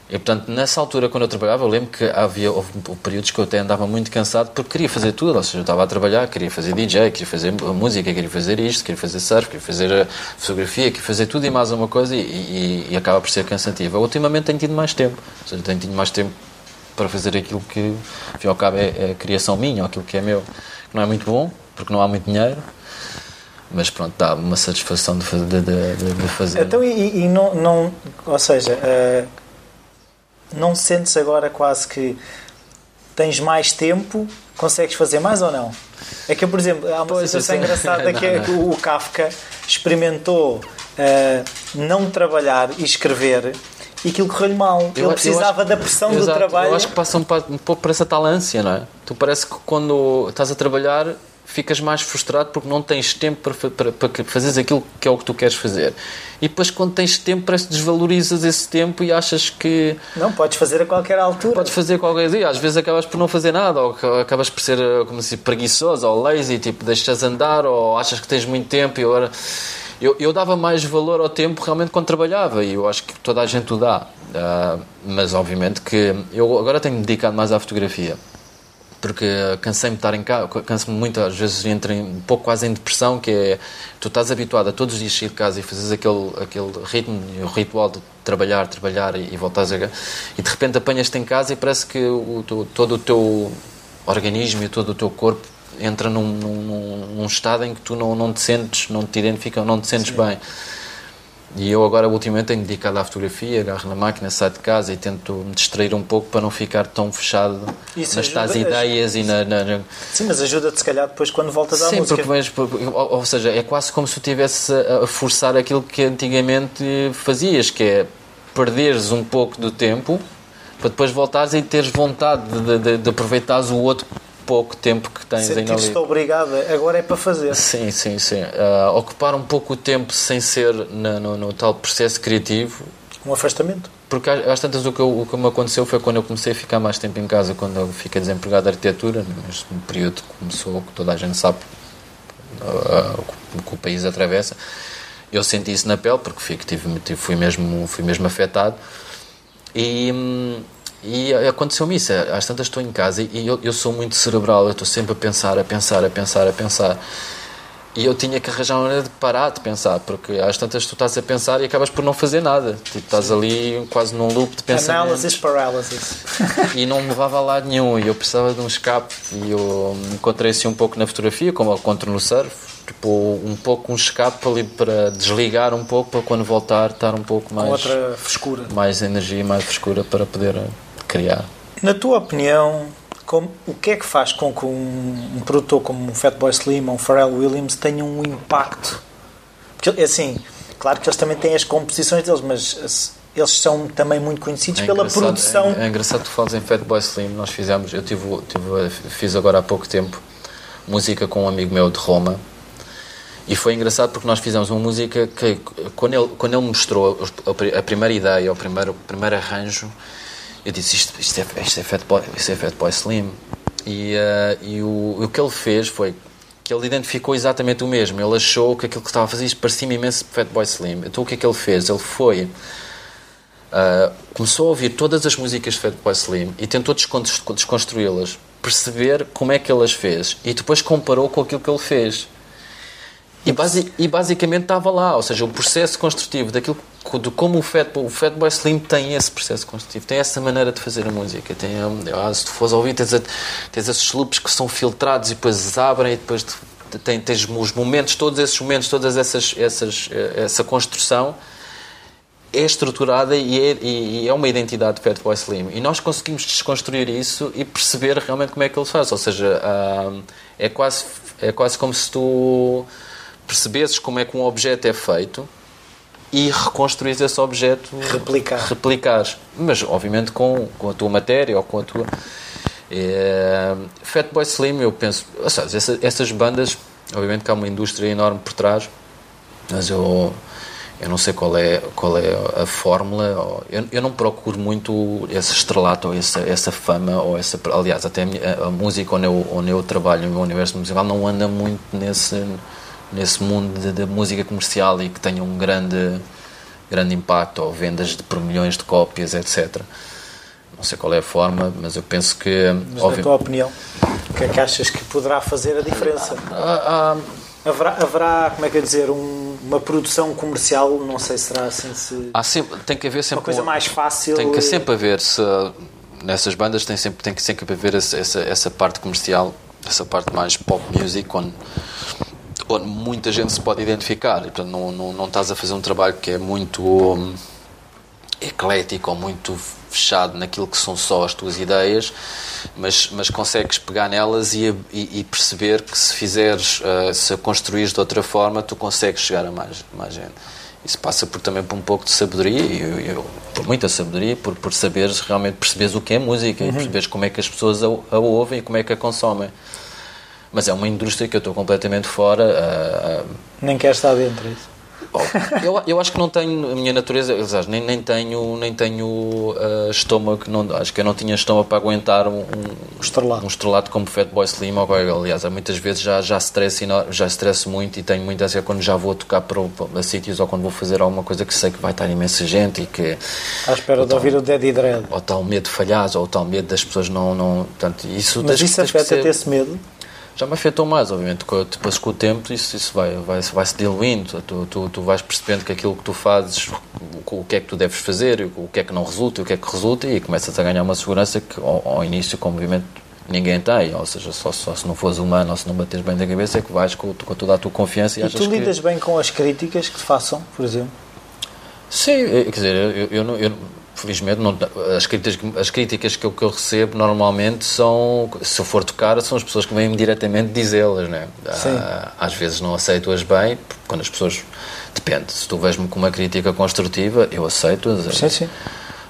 E portanto, nessa altura, quando eu trabalhava, eu lembro que havia houve períodos que eu até andava muito cansado porque queria fazer tudo. Ou seja, eu estava a trabalhar, queria fazer DJ, queria fazer música, queria fazer isto, queria fazer surf, queria fazer fotografia, queria fazer tudo e mais uma coisa e, e, e acaba por ser cansativo. Eu, ultimamente tenho tido mais tempo. Ou seja, tenho tido mais tempo para fazer aquilo que, ao ao cabo, é, é criação minha, ou aquilo que é meu. Que não é muito bom, porque não há muito dinheiro mas pronto, dá uma satisfação de, de, de, de fazer. Então, e, e, não, não, ou seja, uh, não sentes agora quase que tens mais tempo, consegues fazer mais ou não? É que, por exemplo, há uma pois situação engraçada não, que é que o Kafka experimentou uh, não trabalhar e escrever e aquilo correu-lhe mal. Eu, Ele precisava acho, da pressão exato, do trabalho. Eu acho que passa um, um pouco por essa tal ânsia, não é? Tu parece que quando estás a trabalhar ficas mais frustrado porque não tens tempo para, para, para fazeres aquilo que é o que tu queres fazer. E depois, quando tens tempo, parece que desvalorizas esse tempo e achas que. Não, podes fazer a qualquer altura. Podes fazer qualquer dia. Às vezes acabas por não fazer nada, ou acabas por ser como se preguiçoso ou lazy, tipo, deixas andar, ou achas que tens muito tempo e agora. Eu, eu dava mais valor ao tempo realmente quando trabalhava e eu acho que toda a gente o dá. Uh, mas obviamente que eu agora tenho me dedicado mais à fotografia porque cansei-me de estar em casa, canso-me muito, às vezes entro um pouco quase em depressão, que é, tu estás habituado a todos os dias sair de casa e fazes aquele, aquele ritmo, o ritual de trabalhar, trabalhar e, e voltares a... e de repente apanhas-te em casa e parece que o, todo o teu organismo e todo o teu corpo entra num, num, num, estado em que tu não, não te sentes, não te identificas, não te sentes Sim. bem. E eu agora, ultimamente, tenho dedicado à fotografia, agarro na máquina, saio de casa e tento me distrair um pouco para não ficar tão fechado Isso nas tais ideias e na, na, Sim, mas ajuda-te, se calhar, depois quando voltas à Sim, música. Porque, porque, ou, ou, seja, é quase como se tu estivesse a forçar aquilo que antigamente fazias, que é perderes um pouco do tempo para depois voltares e teres vontade de, de, de aproveitares o outro pouco tempo que tens ainda ali. Estou obrigado, agora é para fazer. Sim, sim, sim. Uh, ocupar um pouco o tempo sem ser na, no, no, tal processo criativo. Um afastamento. Porque às tantas o que, eu, o que me aconteceu foi quando eu comecei a ficar mais tempo em casa, quando eu fiquei desempregado de arquitetura, neste período que começou, que toda a gente sabe uh, que o país atravessa. Eu senti isso na pele porque fui, tive, fui, mesmo, fui mesmo afetado. E, hum, e aconteceu-me isso. Às tantas estou em casa e eu, eu sou muito cerebral, eu estou sempre a pensar, a pensar, a pensar, a pensar. E eu tinha que arranjar uma maneira de parar de pensar, porque às tantas tu estás a pensar e acabas por não fazer nada. Tipo, estás ali quase num loop de pensamento. Analysis paralysis. E não me levava a lado nenhum. E eu precisava de um escape. E eu encontrei assim um pouco na fotografia, como eu encontro no surf. Tipo, um pouco um escape ali para desligar um pouco, para quando voltar estar um pouco mais. Com outra frescura. Mais energia, mais frescura para poder criar. Na tua opinião, como, o que é que faz com que um, um produtor como o Fatboy Slim ou o Pharrell Williams tenha um impacto? Porque, assim, claro que eles também têm as composições deles, mas eles são também muito conhecidos é pela produção. É, é, engraçado que tu falas em Fatboy Slim. Nós fizemos, eu tive, tive, fiz agora há pouco tempo música com um amigo meu de Roma. E foi engraçado porque nós fizemos uma música que, quando ele, quando ele mostrou a primeira ideia, o primeiro, o primeiro arranjo, eu disse, isto, isto, é, isto, é, Fatboy, isto é Fatboy Slim. E, uh, e o, o que ele fez foi que ele identificou exatamente o mesmo. Ele achou que aquilo que estava a fazer isto parecia imenso Fatboy Slim. Então o que é que ele fez? Ele foi... Uh, começou a ouvir todas as músicas de Fatboy Slim e tentou desconstruí-las, perceber como é que ele as fez e depois comparou com aquilo que ele fez. E, basi e basicamente estava lá, ou seja, o processo construtivo daquilo de como o Fatboy, o Fatboy Slim tem esse processo construtivo, tem essa maneira de fazer a música. Tem, ah, se tu fores ouvir, tens, a, tens esses loops que são filtrados e depois abrem e depois tem, tens os momentos, todos esses momentos, todas essas, essas essa construção é estruturada e é, e é uma identidade de Fatboy Slim. E nós conseguimos desconstruir isso e perceber realmente como é que ele faz. Ou seja, é, quase, é quase como se tu percebesses como é que um objeto é feito e reconstruir esse objeto replicar. replicares mas obviamente com, com a tua matéria ou com a tua é, Fatboy Slim eu penso seja, essa, essas bandas obviamente que há uma indústria enorme por trás mas eu eu não sei qual é qual é a fórmula eu, eu não procuro muito esse estrelato ou essa, essa fama ou essa aliás até a, a música onde eu, onde eu trabalho no universo musical não anda muito nesse nesse mundo da música comercial e que tenha um grande, grande impacto, ou vendas de, por milhões de cópias, etc. Não sei qual é a forma, mas eu penso que. Mas óbvio, na tua opinião, o que é que achas que poderá fazer a diferença? Ah, ah, haverá, haverá, como é que é dizer, um, uma produção comercial, não sei se será assim se. Há sempre, tem que haver sempre. Uma coisa mais fácil. Tem que sempre haver, se, nessas bandas tem, sempre, tem que sempre haver essa, essa, essa parte comercial, essa parte mais pop music, onde onde muita gente se pode identificar. E, portanto, não, não, não estás a fazer um trabalho que é muito um, eclético ou muito fechado naquilo que são só as tuas ideias, mas, mas consegues pegar nelas e, e, e perceber que se fizeres, uh, se a construires de outra forma, tu consegues chegar a mais, mais gente. Isso passa por, também por um pouco de sabedoria, e eu, eu, por muita sabedoria, por, por saberes realmente perceberes o que é música uhum. e perceberes como é que as pessoas a, a ouvem e como é que a consomem mas é uma indústria que eu estou completamente fora. Uh, Nem quer estar dentro disso. Eu, eu acho que não tenho a minha natureza, aliás, nem, nem tenho, nem tenho uh, estômago, não, acho que eu não tinha estômago para aguentar um, um estrelato, um estrelato como Fatboy Slim ou aliás, muitas vezes já, já, stress, já stress muito e tenho muita ansiedade quando já vou tocar para, para, sítios ou quando vou fazer alguma coisa que sei que vai estar imensa gente e que... À espera de tal, ouvir o Daddy Dread. Ou tal medo de falhar, ou tal medo das pessoas não... não portanto, isso Mas isso afeta-te esse medo? Já me afetou mais, obviamente, depois com o tempo isso, isso vai, vai, vai se diluindo, tu, tu, tu vais percebendo que aquilo que tu fazes, o, o que é que tu deves fazer, o que é que não resulta, o que é que resulta, e começas a ganhar uma segurança que ao, ao início, como obviamente ninguém tem, ou seja, só, só se não fores humano ou se não bateres bem da cabeça é que vais com, com toda a tua confiança e, e tu lidas que... bem com as críticas que te façam, por exemplo? Sim, eh, quer dizer, eu, eu, eu, eu felizmente não, as críticas, as críticas que eu, que eu recebo normalmente são, se eu for tocar, são as pessoas que vêm diretamente dizê-las, né? Ah, às vezes não aceito-as bem, quando as pessoas depende, se tu vês-me com uma crítica construtiva, eu aceito-as. Sim, sim.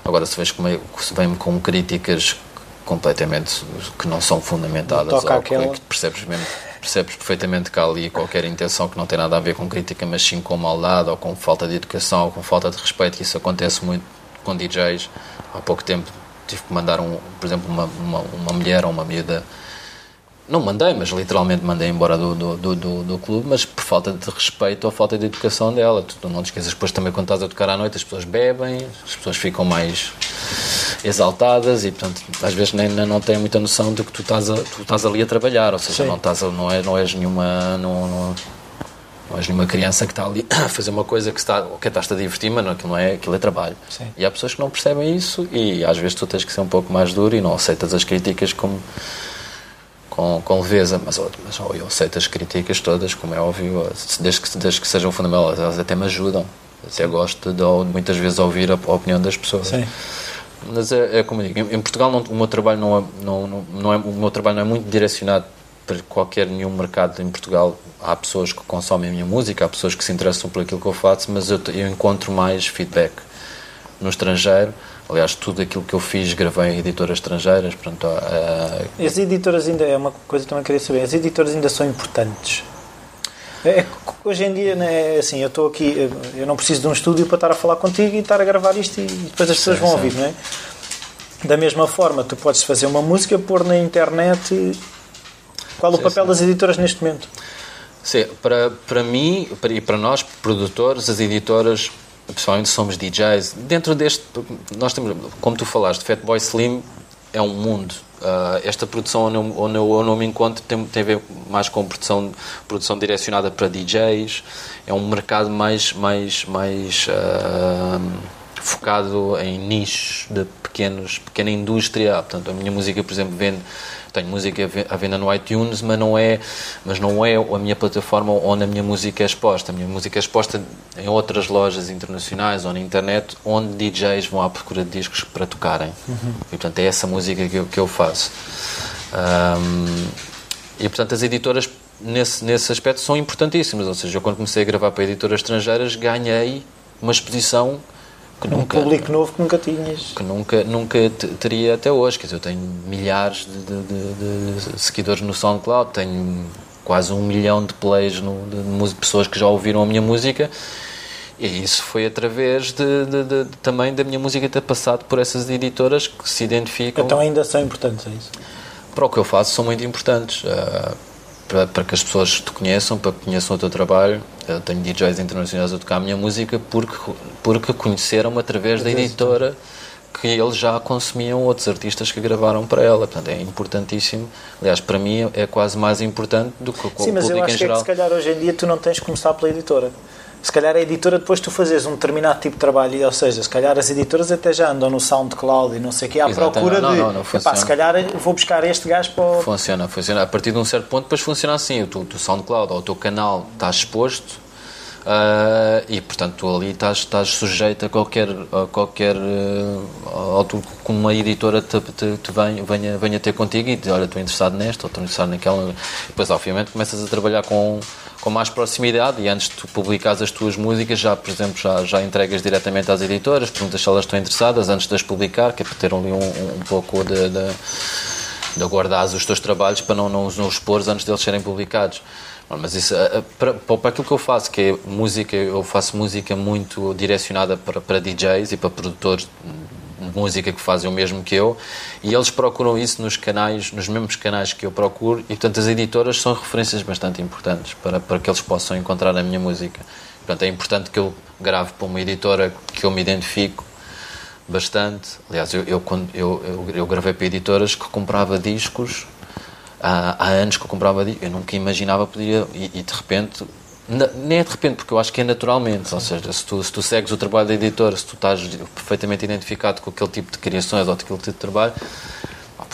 Agora se vês com se vem-me com críticas completamente que não são fundamentadas Toca ou aquela... que percebes mesmo percebes perfeitamente que há ali qualquer intenção que não tem nada a ver com crítica, mas sim com maldade ou com falta de educação ou com falta de respeito, que isso acontece muito com DJs. Há pouco tempo tive que mandar, um, por exemplo, uma, uma, uma mulher ou uma miúda. Não mandei, mas literalmente mandei embora do, do, do, do, do clube, mas por falta de respeito ou falta de educação dela. Tu não te esqueças, depois também quando estás a tocar à noite, as pessoas bebem, as pessoas ficam mais exaltadas e, portanto, às vezes nem, nem não têm muita noção de que tu estás, a, tu estás ali a trabalhar, ou seja, não, estás a, não, é, não és nenhuma. Não, não, não és nenhuma criança que está ali a fazer uma coisa que está, que estás a divertir, mas aquilo não é, aquilo é trabalho. Sim. E há pessoas que não percebem isso e às vezes tu tens que ser um pouco mais duro e não aceitas as críticas como com, com leveza, mas, mas oh, eu aceito as críticas todas, como é óbvio, desde que, desde que sejam fundamentais, elas até me ajudam. Eu gosto de, muitas vezes ouvir a, opinião das pessoas. Sim. Mas é, é como digo, em, em Portugal não, o meu trabalho não é, não, não, não é, o meu trabalho não é muito direcionado para qualquer nenhum mercado em Portugal. Há pessoas que consomem a minha música, há pessoas que se interessam por aquilo que eu faço, mas eu, eu encontro mais feedback no estrangeiro. Aliás, tudo aquilo que eu fiz gravei em editoras estrangeiras. Pronto, uh, As editoras ainda, é uma coisa que também queria saber, as editoras ainda são importantes? É, hoje em dia, né, assim, eu estou aqui, eu não preciso de um estúdio para estar a falar contigo e estar a gravar isto e depois as pessoas sim, vão sim. ouvir, não é? Da mesma forma, tu podes fazer uma música, pôr na internet. Qual sim, o papel das editoras neste momento? Sim, para, para mim e para nós, produtores, as editoras, pessoalmente somos DJs. Dentro deste, nós temos, como tu falaste, Fatboy Slim é um mundo. Uh, esta produção onde eu, onde, eu, onde eu me encontro tem, tem a ver mais com produção, produção direcionada para DJs. É um mercado mais, mais, mais uh, focado em nichos de pequenos, pequena indústria. Portanto, a minha música, por exemplo, vende tenho música à venda no iTunes, mas não é, mas não é a minha plataforma onde a minha música é exposta. A minha música é exposta em outras lojas internacionais ou na internet, onde DJs vão à procura de discos para tocarem. Uhum. E portanto é essa música que eu, que eu faço. Um, e portanto as editoras nesse, nesse aspecto são importantíssimas. Ou seja, eu quando comecei a gravar para editoras estrangeiras ganhei uma exposição que nunca, um público novo que nunca tinhas. Que nunca, nunca teria até hoje. Quer dizer, eu tenho milhares de, de, de, de seguidores no SoundCloud, tenho quase um milhão de plays no, de, pessoas que já ouviram a minha música. E isso foi através de, também da minha música ter passado por essas editoras que se identificam. Então ainda são importantes, é isso? Para o que eu faço, são muito importantes. Uh, para, para que as pessoas te conheçam, para que conheçam o teu trabalho. Eu tenho DJs internacionais a tocar a minha música porque, porque conheceram-me através da editora que eles já consumiam outros artistas que gravaram para ela. Portanto, é importantíssimo. Aliás, para mim é quase mais importante do que o Sim, mas eu acho que, é que se calhar hoje em dia tu não tens que começar pela editora se calhar a editora depois tu fazes um determinado tipo de trabalho, ou seja, se calhar as editoras até já andam no SoundCloud e não sei o que, à procura não, não, não, de, epá, se calhar vou buscar este gajo para o... Funciona, funciona. A partir de um certo ponto depois funciona assim, o teu, o teu SoundCloud ou o teu canal está exposto Uh, e portanto tu ali estás, estás sujeito a qualquer, a qualquer uh, como uma editora te, te, te venha, venha, venha ter contigo e diz, olha, estou interessado nesta ou estou interessado naquela. Depois obviamente começas a trabalhar com, com mais proximidade e antes de tu publicares as tuas músicas já, por exemplo, já, já entregas diretamente às editoras, perguntas se elas estão interessadas antes de as publicar, que é para ter ali um, um pouco de, de, de os teus trabalhos para não, não os não expor antes deles serem publicados. Mas isso, eh, eh, para, para aquilo que eu faço, que é música, eu faço música muito direcionada para, para DJs e para produtores música que fazem o mesmo que eu e eles procuram isso nos canais, nos mesmos canais que eu procuro e portanto as editoras são referências bastante importantes para, para que eles possam encontrar a minha música. Portanto é importante que eu grave para uma editora que eu me identifico bastante. Aliás, eu, eu, quando, eu, eu, eu gravei para editoras que comprava discos há, há anos que eu comprava eu nunca imaginava podia e, e, de repente nem é de repente porque eu acho que é naturalmente Sim. ou seja se tu, se tu segues o trabalho da editora se tu estás perfeitamente identificado com aquele tipo de criações ou aquele tipo de trabalho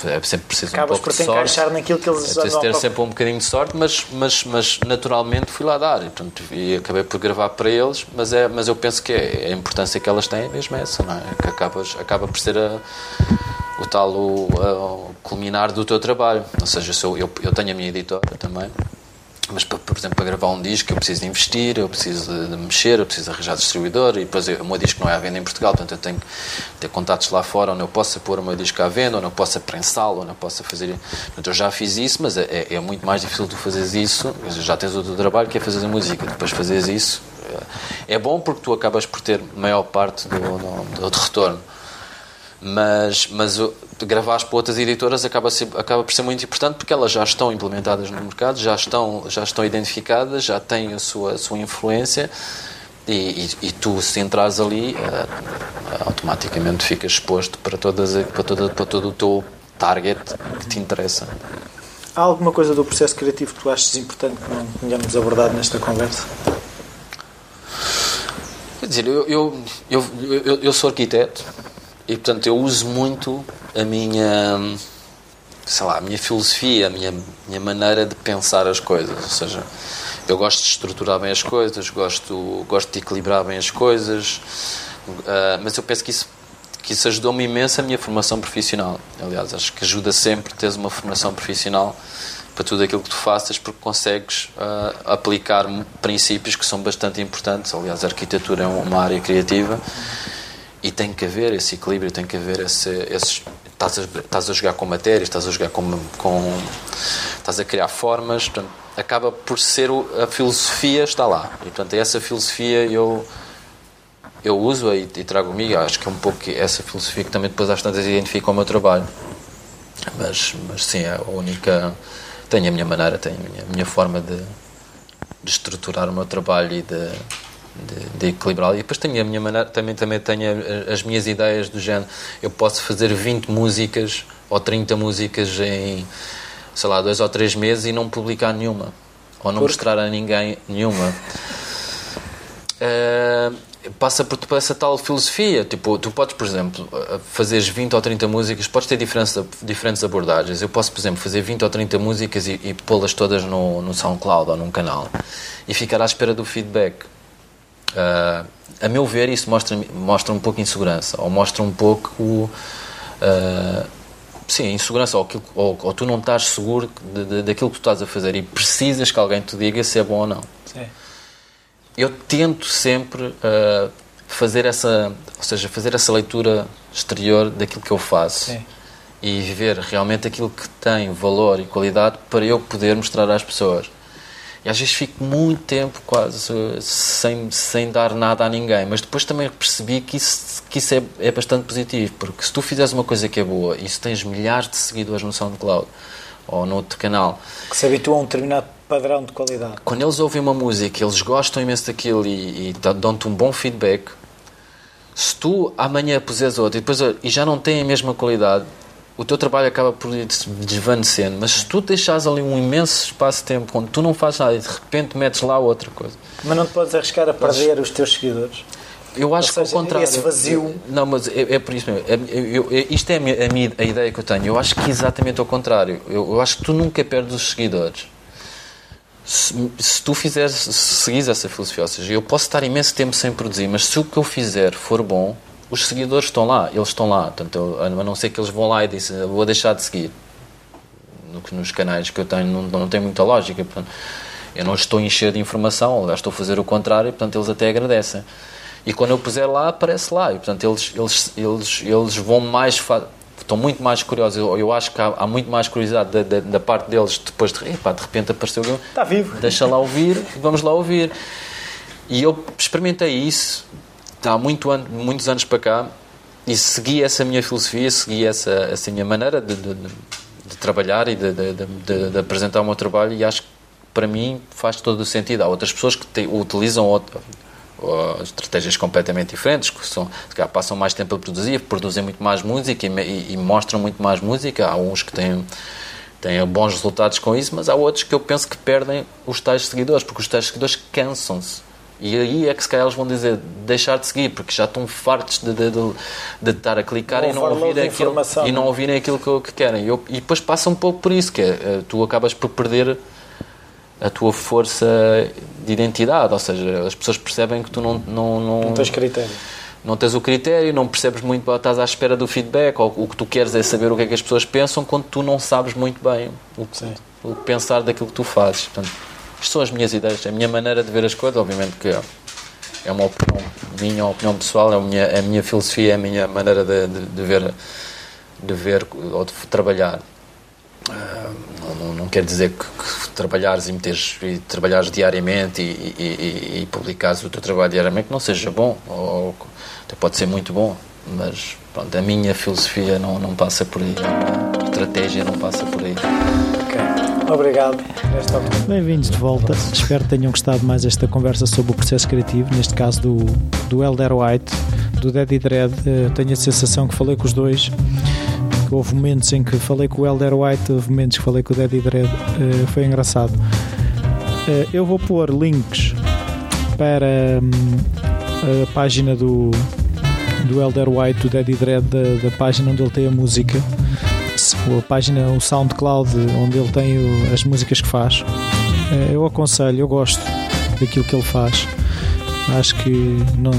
é sempre preciso Acabas um pouco por de te sorte. encaixar naquilo que eles É preciso ter sempre um bocadinho de sorte, mas, mas, mas naturalmente fui lá dar. E, portanto, e acabei por gravar para eles, mas, é, mas eu penso que é, a importância que elas têm é mesmo essa, não é? Que acabas, acaba por ser a, o tal o, o culminar do teu trabalho. Ou seja, se eu, eu, eu tenho a minha editora também, mas, por exemplo, para gravar um disco eu preciso de investir, eu preciso de, mexer, eu preciso arranjar distribuidor e depois eu, o meu disco não é à venda em Portugal, portanto eu tenho que ter contatos lá fora onde eu possa pôr o meu disco à venda, onde eu possa prensá-lo, onde eu possa fazer... Portanto, eu já fiz isso, mas é, é muito mais difícil tu fazeres isso, já tens o teu trabalho que é fazer música, depois fazeres isso é bom porque tu acabas por ter maior parte do, do, do retorno mas, mas gravares para outras editoras acaba, ser- acaba por ser muito importante porque elas já estão implementadas no mercado, já estão, já estão identificadas, já têm a sua, a sua influência e, e, e tu, se entrares ali, eh, automaticamente ficas exposto para, todas, para, toda, para todo o teu target que te interessa. Há alguma coisa do processo criativo que tu achas importante que não tenhamos abordado nesta conversa? Quer dizer, eu, eu, eu, eu, eu sou arquiteto e, portanto, eu uso muito a minha, sei lá, a minha filosofia, a minha, minha maneira de pensar as coisas. Ou seja, eu gosto de estruturar bem as coisas, gosto, gosto de equilibrar bem as coisas, ah, mas eu penso que isso, que isso ajudou-me imenso a minha formação profissional. Aliás, acho que ajuda sempre teres uma formação profissional para tudo aquilo que tu faças, porque consegues ah, aplicar princípios que são bastante importantes. Aliás, a arquitetura é uma área criativa e tem que haver esse equilíbrio, tem que haver esse, esses. Estás a, estás a jogar com matéria, estás a jogar com, com. estás a criar formas, portanto, acaba por ser. o- a filosofia está lá. E, portanto, essa filosofia eu. Eu uso e, e trago comigo, acho que é um pouco essa filosofia que também depois às tantas identifica o meu trabalho. Mas, mas sim, é a única. Tenho a minha maneira, tenho a minha, a minha forma de, de estruturar o meu trabalho e de, de, de equilibrá-lo. E depois tenho a minha maneira, também, também tenho as minhas ideias do género. Eu posso fazer 20 músicas ou 30 músicas em, sei lá, dois ou três meses e não publicar nenhuma. Ou não Porque? mostrar a ninguém nenhuma. Eh, passa por, por essa tal filosofia. Tipo, tu podes, por exemplo, eh, fazeres 20 ou 30 músicas, podes ter diferentes, diferentes abordagens. Eu posso, por exemplo, fazer 20 ou 30 músicas e, e pô-las todas no, no SoundCloud ou num canal e ficar à espera do feedback. Ah, a meu ver, isso mostra, mostra um pouco insegurança, ou mostra um pouco ah, sim, insegurança, ou, aquilo- ou, ou tu não estás seguro de, de- daquilo que tu estás a fazer e precisas que alguém te diga se é bom ou não Sim. eu tento sempre uh, fazer essa, ou seja, fazer essa leitura exterior daquilo que eu faço Sim. e ver realmente aquilo que tem valor e qualidade para eu poder mostrar às pessoas. E às vezes fico muito tempo quase sem, sem dar nada a ninguém, mas depois também percebi que isso, que isso é, é bastante positivo, porque se tu fizeres uma coisa que é boa e se tens milhares de seguidores no SoundCloud ou no outro canal Que se habitua a um determinado padrão de qualidade. quando eles ouvem uma música, eles gostam imenso daquilo e, e dão-te um bom feedback, se tu amanhã puseres outra e, depois, e já não tem a mesma qualidade, o teu trabalho acaba por ir se desvanecendo. Mas se tu deixares ali um imenso espaço de tempo onde tu não fazes nada e de repente metes lá outra coisa, Mas não te podes arriscar a perder os teus seguidores. eu acho Ou que ao seja, contrário. esse vazio- Não, mas é, é por isso mesmo. É- eu- eu- isto é a, minha, a, minha- a ideia que eu tenho. Eu acho que exatamente ao contrário. Eu, eu acho que tu nunca perdes os seguidores. Se, se tu fizeres, se seguires essa filosofia, ou seja, eu posso estar imenso tempo sem produzir, mas se o que eu fizer for bom, os seguidores estão lá, eles estão lá. Portanto, eu, a não ser que eles vão lá e dizem, "Eu vou deixar de seguir. No nos canais que eu tenho não, não tem muita lógica. Portanto, eu não estou a encher de informação, aliás, estou a fazer o contrário, portanto, eles até agradecem. E quando eu puser lá, aparece lá. E, portanto, eles, eles, eles, eles vão mais. Estão muito mais curiosos. Eu, eu acho que há, há muito mais curiosidade da, da, da parte deles depois de. Epá, de repente apareceu. Está vivo. Deixa lá ouvir, vamos lá ouvir. E eu experimentei isso há muito an muitos anos para cá e segui essa minha filosofia, segui essa, essa minha maneira de, de- de- trabalhar e de, de- apresentar o meu trabalho e acho que para mim faz todo o sentido. Há outras pessoas que te- utilizam ou estratégias completamente diferentes, que são, calhar passam mais tempo a produzir, produzem muito mais música e, e- e mostram muito mais música. Há uns que têm têm bons resultados com isso, mas há outros que eu penso que perdem os tais seguidores, porque os tais seguidores cansam-se. E aí é que se calhar eles vão dizer deixar de seguir, porque já estão fartos de, de, de, de estar a clicar e não, ouvirem aquilo, e não ouvirem aquilo que, que querem. E, eu, e, depois passa um pouco por isso, que é, eh, tu acabas por perder a tua força de identidade, ou seja, as pessoas percebem que tu não... Não, não, não tens critério. Não tens o critério, não percebes muito, estás à espera do feedback, ou o que tu queres é saber o que é que as pessoas pensam, quando tu não sabes muito bem o que, o pensar daquilo que tu fazes. Portanto, isto são as minhas ideias, a minha maneira de ver as coisas, obviamente que é uma opinião minha, uma opinião pessoal, é a minha, é a minha filosofia, é a minha maneira de, de, de ver, de ver ou de trabalhar. Uh, não, não, quer dizer que, que, trabalhares e meteres e trabalhares diariamente e, e, e, e, publicares o teu trabalho diariamente não seja bom, ou até pode ser muito bom, mas pronto, a minha filosofia não, não passa por aí, a estratégia não passa por aí. Obrigado. Bem-vindos de volta. Espero que tenham gostado mais esta conversa sobre o processo criativo, neste caso do, do Elder White, do Daddy Dread. Uh, tenho a sensação que falei com os dois. Houve momentos em que falei com o Elder White, houve momentos que falei com o Daddy Dread. Uh, foi engraçado. Uh, eu vou pôr links para um, a página do, do Elder White, do Daddy Dread, da, da página onde ele tem a música a página, o SoundCloud, onde ele tem o, as músicas que faz. Eh, eu aconselho, eu gosto daquilo que ele faz. Acho que não,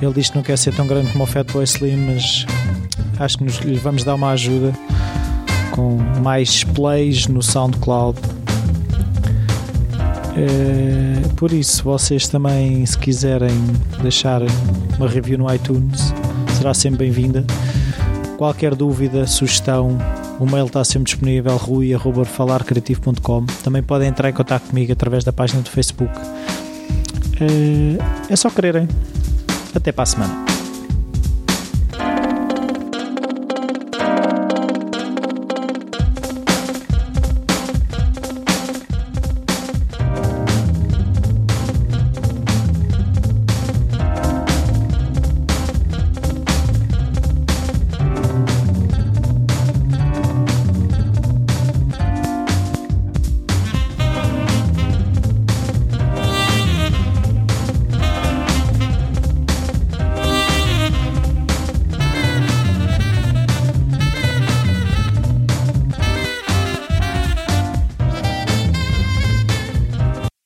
ele diz que não quer ser tão grande como o Fatboy Slim, mas acho que nos, lhe vamos dar uma ajuda com mais plays no SoundCloud. É, por isso, vocês também, se quiserem deixar uma review no iTunes, será sempre bem-vinda. Qualquer dúvida, sugestão, o mail está sempre disponível, rui.falarcreativo.com. Também podem entrar em contato comigo através da página do Facebook. Eh, é só quererem. Até para a semana.